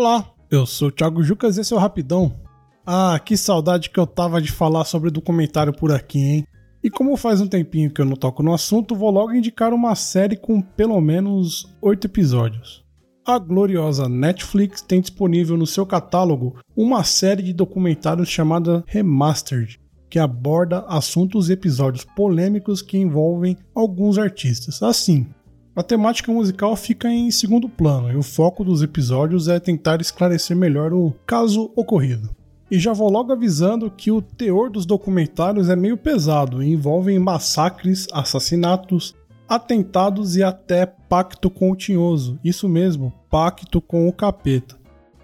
Olá, eu sou o Thiago Jucas e esse é o Rapidão. Ah, que saudade que eu tava de falar sobre documentário por aqui, hein? E como faz um tempinho que eu não toco no assunto, vou logo indicar uma série com pelo menos oito episódios. A gloriosa Netflix tem disponível no seu catálogo uma série de documentários chamada Remastered, que aborda assuntos e episódios polêmicos que envolvem alguns artistas. Assim, a temática musical fica em segundo plano e o foco dos episódios é tentar esclarecer melhor o caso ocorrido. E já vou logo avisando que o teor dos documentários é meio pesado e envolvem massacres, assassinatos, atentados e até pacto com o tinhoso. Isso mesmo, pacto com o capeta.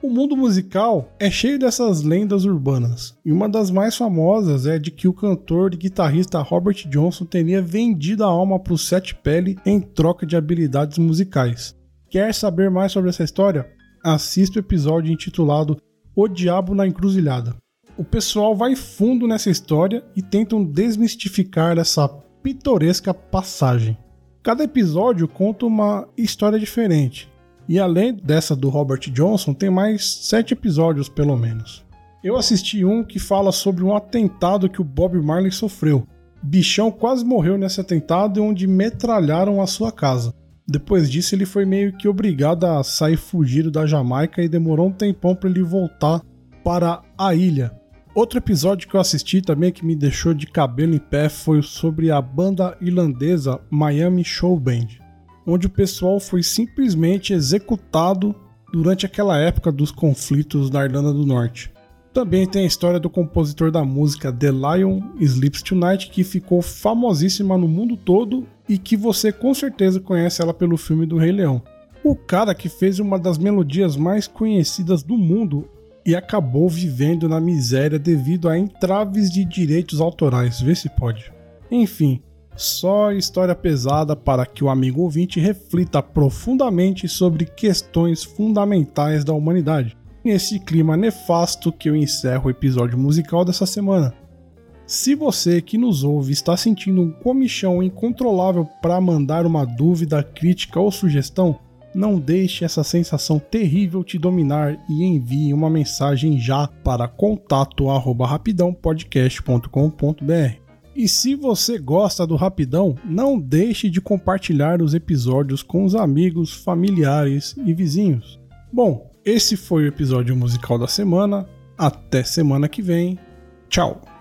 O mundo musical é cheio dessas lendas urbanas, e uma das mais famosas é de que o cantor e guitarrista Robert Johnson teria vendido a alma para o Sete Pele em troca de habilidades musicais. Quer saber mais sobre essa história? Assista o episódio intitulado O Diabo na Encruzilhada. O pessoal vai fundo nessa história e tentam desmistificar essa pitoresca passagem. Cada episódio conta uma história diferente, e além dessa do Robert Johnson, tem mais sete episódios, pelo menos. Eu assisti um que fala sobre um atentado que o Bob Marley sofreu. Bichão quase morreu nesse atentado onde metralharam a sua casa. Depois disso, ele foi meio que obrigado a sair fugido da Jamaica e demorou um tempão para ele voltar para a ilha. Outro episódio que eu assisti também que me deixou de cabelo em pé foi sobre a banda irlandesa Miami Show Band onde o pessoal foi simplesmente executado durante aquela época dos conflitos na Irlanda do Norte. Também tem a história do compositor da música The Lion Sleeps Tonight, que ficou famosíssima no mundo todo e que você com certeza conhece ela pelo filme do Rei Leão. O cara que fez uma das melodias mais conhecidas do mundo e acabou vivendo na miséria devido a entraves de direitos autorais, vê se pode. Enfim, só história pesada para que o amigo ouvinte reflita profundamente sobre questões fundamentais da humanidade. Nesse clima nefasto que eu encerro o episódio musical dessa semana. Se você que nos ouve está sentindo um comichão incontrolável para mandar uma dúvida, crítica ou sugestão, não deixe essa sensação terrível te dominar e envie uma mensagem já para contato@rapidãopodcast.com.br. E se você gosta do Rapidão, não deixe de compartilhar os episódios com os amigos, familiares e vizinhos. Bom, esse foi o episódio musical da semana. Até semana que vem. Tchau!